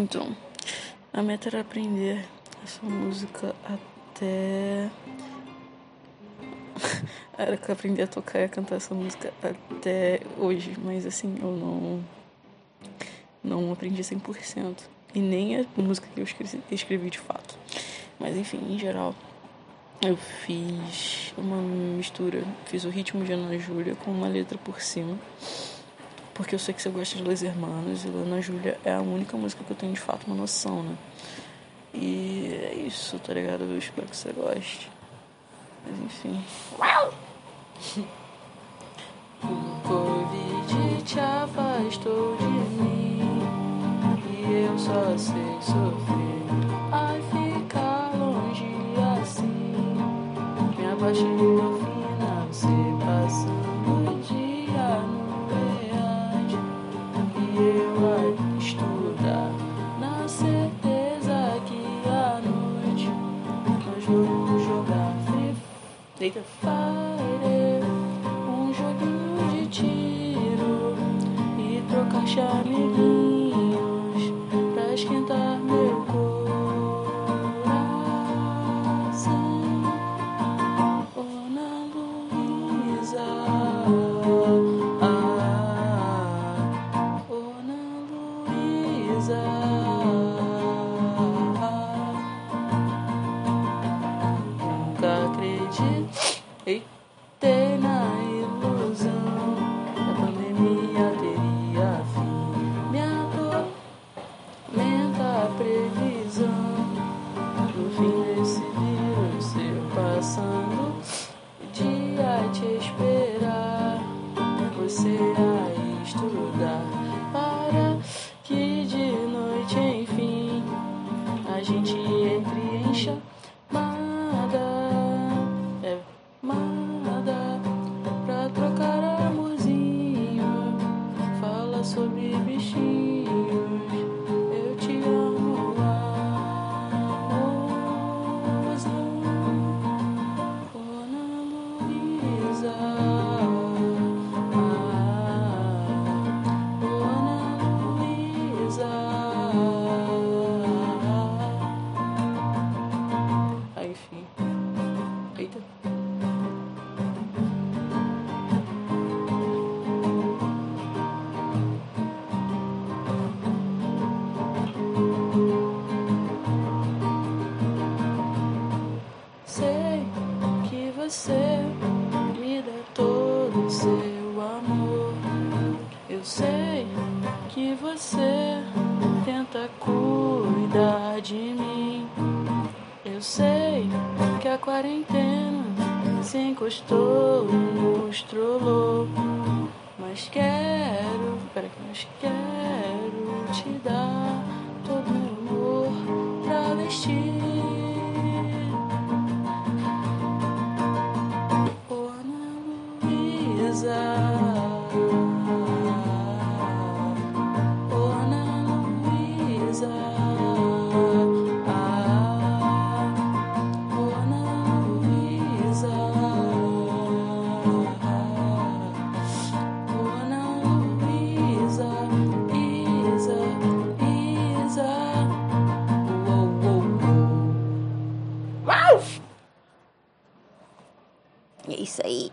Então, a meta era aprender essa música até. era aprender a tocar e a cantar essa música até hoje, mas assim, eu não. Não aprendi 100%. E nem a música que eu escrevi, escrevi de fato. Mas enfim, em geral, eu fiz uma mistura. Fiz o ritmo de Ana Júlia com uma letra por cima. Porque eu sei que você gosta de Los Hermanos e Ana Júlia é a única música que eu tenho de fato uma noção, né? E é isso, tá ligado? Eu espero que você goste. Mas enfim. Uau! O Covid te afastou de mim e eu só sei sofrer. Ai, ficar longe assim, me apaixonou fina, Deita Fire, um joguinho de tiro e trocar chamiguinhos pra esquentar meu coração. Ana Luísa, ah, Ana Luísa. Sobre você, me dá todo o seu amor. Eu sei que você tenta cuidar de mim. Eu sei que a quarentena se encostou e nos trollou. Mas quero, mas quero te dar todo meu amor travesti. É isso aí.